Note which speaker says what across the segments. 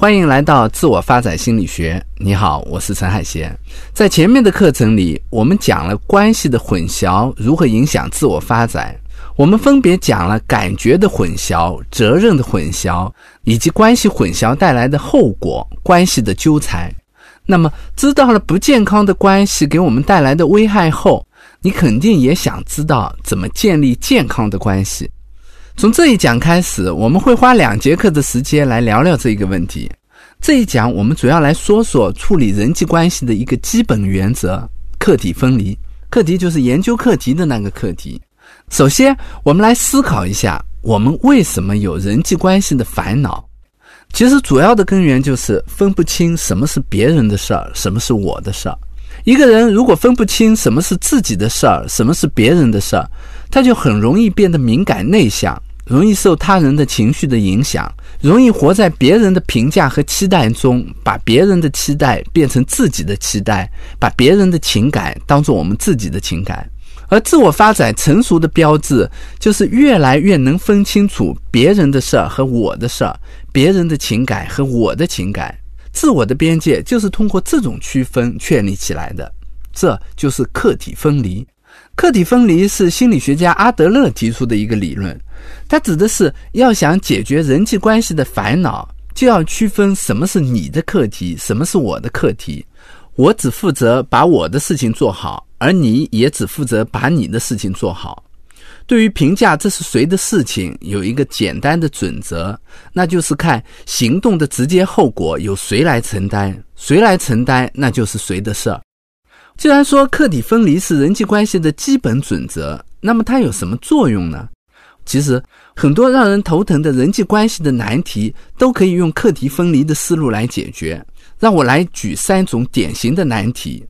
Speaker 1: 欢迎来到自我发展心理学。你好，我是陈海贤。在前面的课程里，我们讲了关系的混淆如何影响自我发展。我们分别讲了感觉的混淆、责任的混淆，以及关系混淆带来的后果——关系的纠缠。那么，知道了不健康的关系给我们带来的危害后，你肯定也想知道怎么建立健康的关系。从这一讲开始，我们会花两节课的时间来聊聊这一个问题。这一讲我们主要来说说处理人际关系的一个基本原则——课题分离。课题就是研究课题的那个课题。首先，我们来思考一下，我们为什么有人际关系的烦恼？其实，主要的根源就是分不清什么是别人的事儿，什么是我的事儿。一个人如果分不清什么是自己的事儿，什么是别人的事儿，他就很容易变得敏感内向。容易受他人的情绪的影响，容易活在别人的评价和期待中，把别人的期待变成自己的期待，把别人的情感当做我们自己的情感。而自我发展成熟的标志，就是越来越能分清楚别人的事儿和我的事儿，别人的情感和我的情感。自我的边界就是通过这种区分确立起来的，这就是客体分离。客体分离是心理学家阿德勒提出的一个理论，它指的是要想解决人际关系的烦恼，就要区分什么是你的课题，什么是我的课题。我只负责把我的事情做好，而你也只负责把你的事情做好。对于评价这是谁的事情，有一个简单的准则，那就是看行动的直接后果由谁来承担，谁来承担，那就是谁的事儿。既然说客体分离是人际关系的基本准则，那么它有什么作用呢？其实，很多让人头疼的人际关系的难题都可以用课题分离的思路来解决。让我来举三种典型的难题。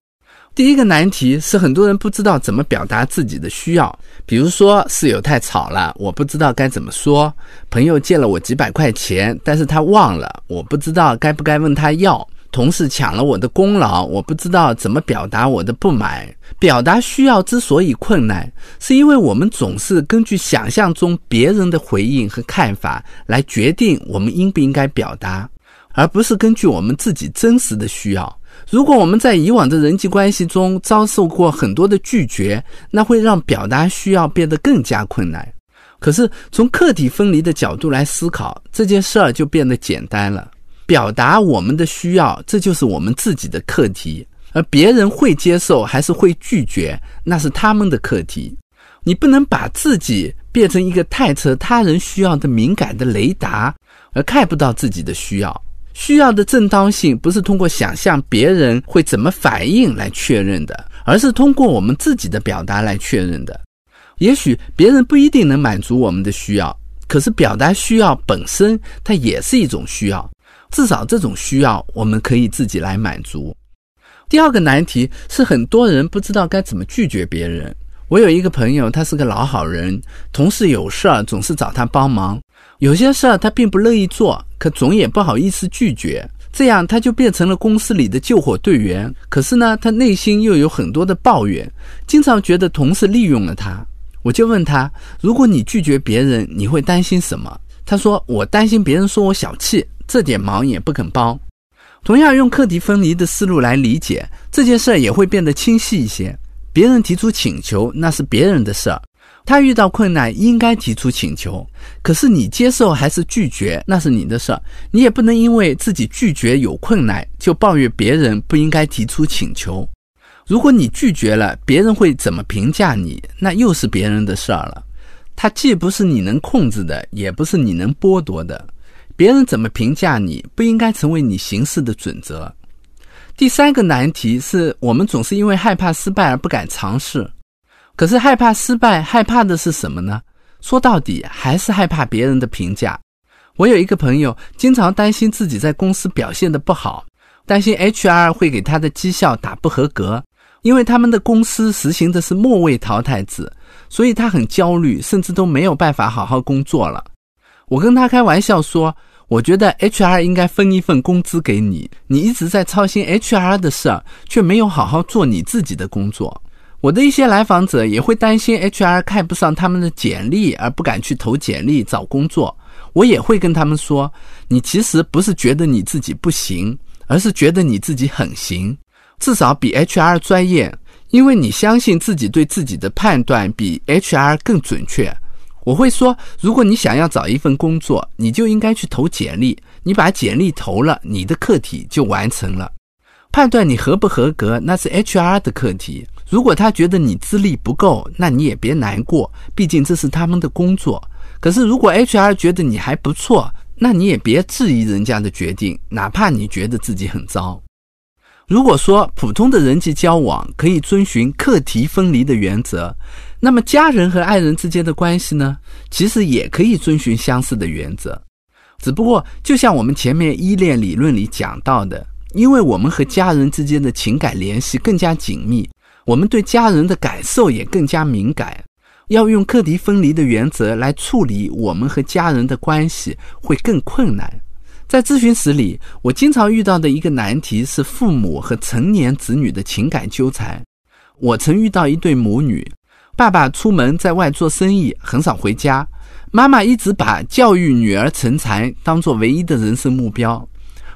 Speaker 1: 第一个难题是很多人不知道怎么表达自己的需要，比如说室友太吵了，我不知道该怎么说；朋友借了我几百块钱，但是他忘了，我不知道该不该问他要。同事抢了我的功劳，我不知道怎么表达我的不满。表达需要之所以困难，是因为我们总是根据想象中别人的回应和看法来决定我们应不应该表达，而不是根据我们自己真实的需要。如果我们在以往的人际关系中遭受过很多的拒绝，那会让表达需要变得更加困难。可是从客体分离的角度来思考，这件事儿就变得简单了。表达我们的需要，这就是我们自己的课题；而别人会接受还是会拒绝，那是他们的课题。你不能把自己变成一个探测他人需要的敏感的雷达，而看不到自己的需要。需要的正当性不是通过想象别人会怎么反应来确认的，而是通过我们自己的表达来确认的。也许别人不一定能满足我们的需要，可是表达需要本身，它也是一种需要。至少这种需要我们可以自己来满足。第二个难题是很多人不知道该怎么拒绝别人。我有一个朋友，他是个老好人，同事有事儿总是找他帮忙，有些事儿他并不乐意做，可总也不好意思拒绝，这样他就变成了公司里的救火队员。可是呢，他内心又有很多的抱怨，经常觉得同事利用了他。我就问他：如果你拒绝别人，你会担心什么？他说：我担心别人说我小气。这点忙也不肯帮，同样用课题分离的思路来理解这件事儿，也会变得清晰一些。别人提出请求，那是别人的事儿，他遇到困难应该提出请求。可是你接受还是拒绝，那是你的事儿，你也不能因为自己拒绝有困难，就抱怨别人不应该提出请求。如果你拒绝了，别人会怎么评价你，那又是别人的事儿了。它既不是你能控制的，也不是你能剥夺的。别人怎么评价你，不应该成为你行事的准则。第三个难题是我们总是因为害怕失败而不敢尝试。可是害怕失败，害怕的是什么呢？说到底，还是害怕别人的评价。我有一个朋友，经常担心自己在公司表现的不好，担心 HR 会给他的绩效打不合格，因为他们的公司实行的是末位淘汰制，所以他很焦虑，甚至都没有办法好好工作了。我跟他开玩笑说。我觉得 HR 应该分一份工资给你，你一直在操心 HR 的事儿，却没有好好做你自己的工作。我的一些来访者也会担心 HR 看不上他们的简历而不敢去投简历找工作。我也会跟他们说，你其实不是觉得你自己不行，而是觉得你自己很行，至少比 HR 专业，因为你相信自己对自己的判断比 HR 更准确。我会说，如果你想要找一份工作，你就应该去投简历，你把简历投了，你的课题就完成了。判断你合不合格，那是 HR 的课题。如果他觉得你资历不够，那你也别难过，毕竟这是他们的工作。可是如果 HR 觉得你还不错，那你也别质疑人家的决定，哪怕你觉得自己很糟。如果说普通的人际交往可以遵循课题分离的原则，那么家人和爱人之间的关系呢，其实也可以遵循相似的原则。只不过，就像我们前面依恋理论里讲到的。因为我们和家人之间的情感联系更加紧密，我们对家人的感受也更加敏感。要用课题分离的原则来处理我们和家人的关系，会更困难。在咨询室里，我经常遇到的一个难题是父母和成年子女的情感纠缠。我曾遇到一对母女，爸爸出门在外做生意，很少回家，妈妈一直把教育女儿成才当做唯一的人生目标。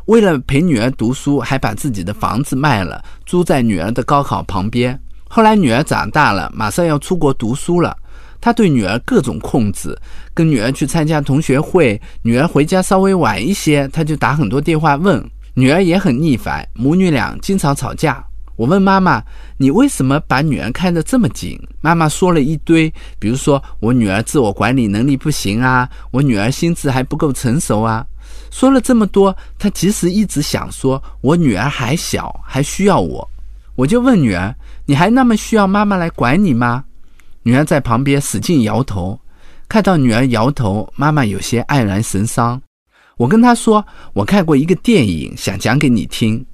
Speaker 1: 为了陪女儿读书，还把自己的房子卖了，租在女儿的高考旁边。后来女儿长大了，马上要出国读书了，她对女儿各种控制，跟女儿去参加同学会，女儿回家稍微晚一些，她就打很多电话问。女儿也很逆反，母女俩经常吵架。我问妈妈：“你为什么把女儿看得这么紧？”妈妈说了一堆，比如说我女儿自我管理能力不行啊，我女儿心智还不够成熟啊。说了这么多，她其实一直想说：“我女儿还小，还需要我。”我就问女儿：“你还那么需要妈妈来管你吗？”女儿在旁边使劲摇头。看到女儿摇头，妈妈有些黯然神伤。我跟她说：“我看过一个电影，想讲给你听。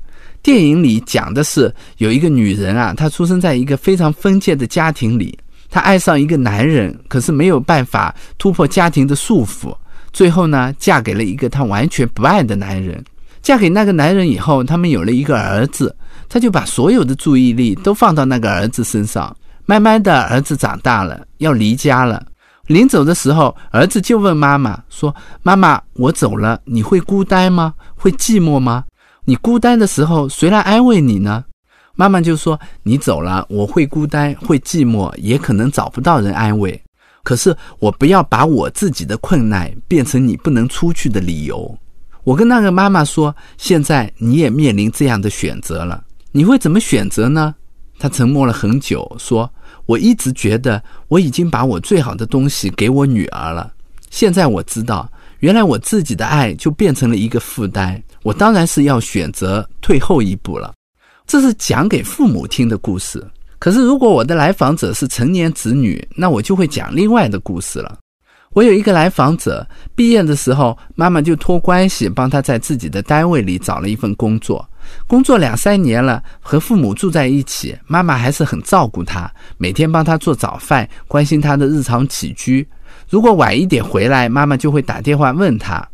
Speaker 1: 电影里讲的是有一个女人啊，她出生在一个非常封建的家庭里，她爱上一个男人，可是没有办法突破家庭的束缚。”最后呢，嫁给了一个她完全不爱的男人。嫁给那个男人以后，他们有了一个儿子，她就把所有的注意力都放到那个儿子身上。慢慢的，儿子长大了，要离家了。临走的时候，儿子就问妈妈说：“妈妈，我走了，你会孤单吗？会寂寞吗？你孤单的时候，谁来安慰你呢？”妈妈就说：“你走了，我会孤单，会寂寞，也可能找不到人安慰。”可是我不要把我自己的困难变成你不能出去的理由。我跟那个妈妈说，现在你也面临这样的选择了，你会怎么选择呢？她沉默了很久，说：“我一直觉得我已经把我最好的东西给我女儿了，现在我知道，原来我自己的爱就变成了一个负担，我当然是要选择退后一步了。”这是讲给父母听的故事。可是，如果我的来访者是成年子女，那我就会讲另外的故事了。我有一个来访者，毕业的时候，妈妈就托关系帮他在自己的单位里找了一份工作。工作两三年了，和父母住在一起，妈妈还是很照顾他，每天帮他做早饭，关心他的日常起居。如果晚一点回来，妈妈就会打电话问他。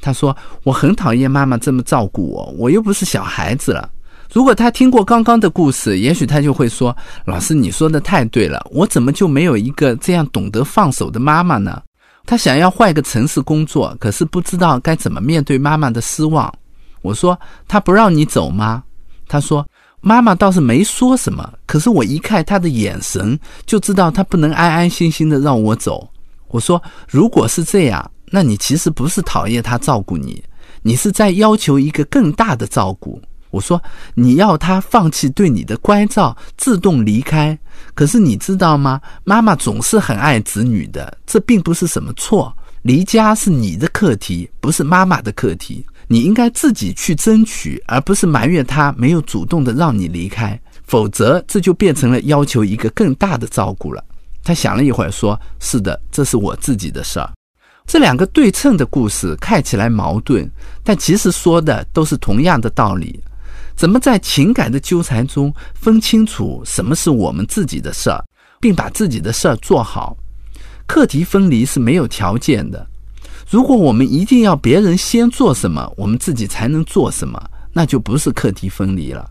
Speaker 1: 他说：“我很讨厌妈妈这么照顾我，我又不是小孩子了。”如果他听过刚刚的故事，也许他就会说：“老师，你说的太对了，我怎么就没有一个这样懂得放手的妈妈呢？”他想要换个城市工作，可是不知道该怎么面对妈妈的失望。我说：“他不让你走吗？”他说：“妈妈倒是没说什么，可是我一看他的眼神，就知道他不能安安心心的让我走。”我说：“如果是这样，那你其实不是讨厌他照顾你，你是在要求一个更大的照顾。”我说：“你要他放弃对你的关照，自动离开。可是你知道吗？妈妈总是很爱子女的，这并不是什么错。离家是你的课题，不是妈妈的课题。你应该自己去争取，而不是埋怨他没有主动的让你离开。否则，这就变成了要求一个更大的照顾了。”他想了一会儿，说：“是的，这是我自己的事儿。”这两个对称的故事看起来矛盾，但其实说的都是同样的道理。怎么在情感的纠缠中分清楚什么是我们自己的事儿，并把自己的事儿做好？课题分离是没有条件的。如果我们一定要别人先做什么，我们自己才能做什么，那就不是课题分离了。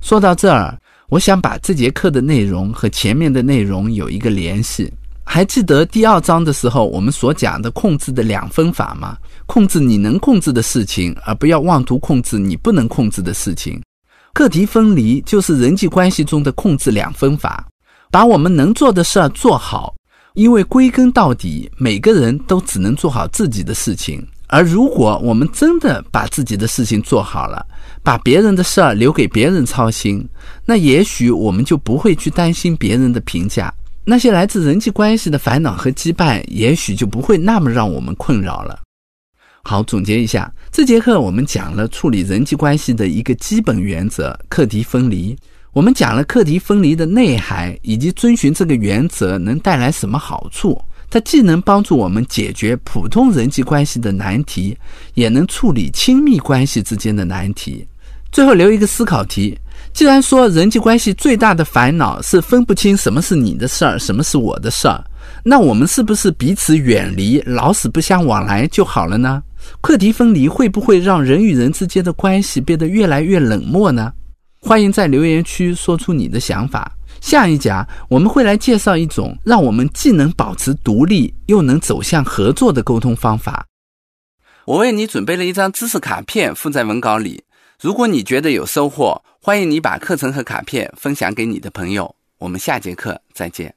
Speaker 1: 说到这儿，我想把这节课的内容和前面的内容有一个联系。还记得第二章的时候我们所讲的控制的两分法吗？控制你能控制的事情，而不要妄图控制你不能控制的事情。课题分离就是人际关系中的控制两分法，把我们能做的事儿做好。因为归根到底，每个人都只能做好自己的事情。而如果我们真的把自己的事情做好了，把别人的事儿留给别人操心，那也许我们就不会去担心别人的评价。那些来自人际关系的烦恼和羁绊，也许就不会那么让我们困扰了。好，总结一下，这节课我们讲了处理人际关系的一个基本原则——课题分离。我们讲了课题分离的内涵，以及遵循这个原则能带来什么好处。它既能帮助我们解决普通人际关系的难题，也能处理亲密关系之间的难题。最后留一个思考题：既然说人际关系最大的烦恼是分不清什么是你的事儿，什么是我的事儿，那我们是不是彼此远离，老死不相往来就好了呢？课题分离会不会让人与人之间的关系变得越来越冷漠呢？欢迎在留言区说出你的想法。下一讲我们会来介绍一种让我们既能保持独立，又能走向合作的沟通方法。我为你准备了一张知识卡片，附在文稿里。如果你觉得有收获，欢迎你把课程和卡片分享给你的朋友。我们下节课再见。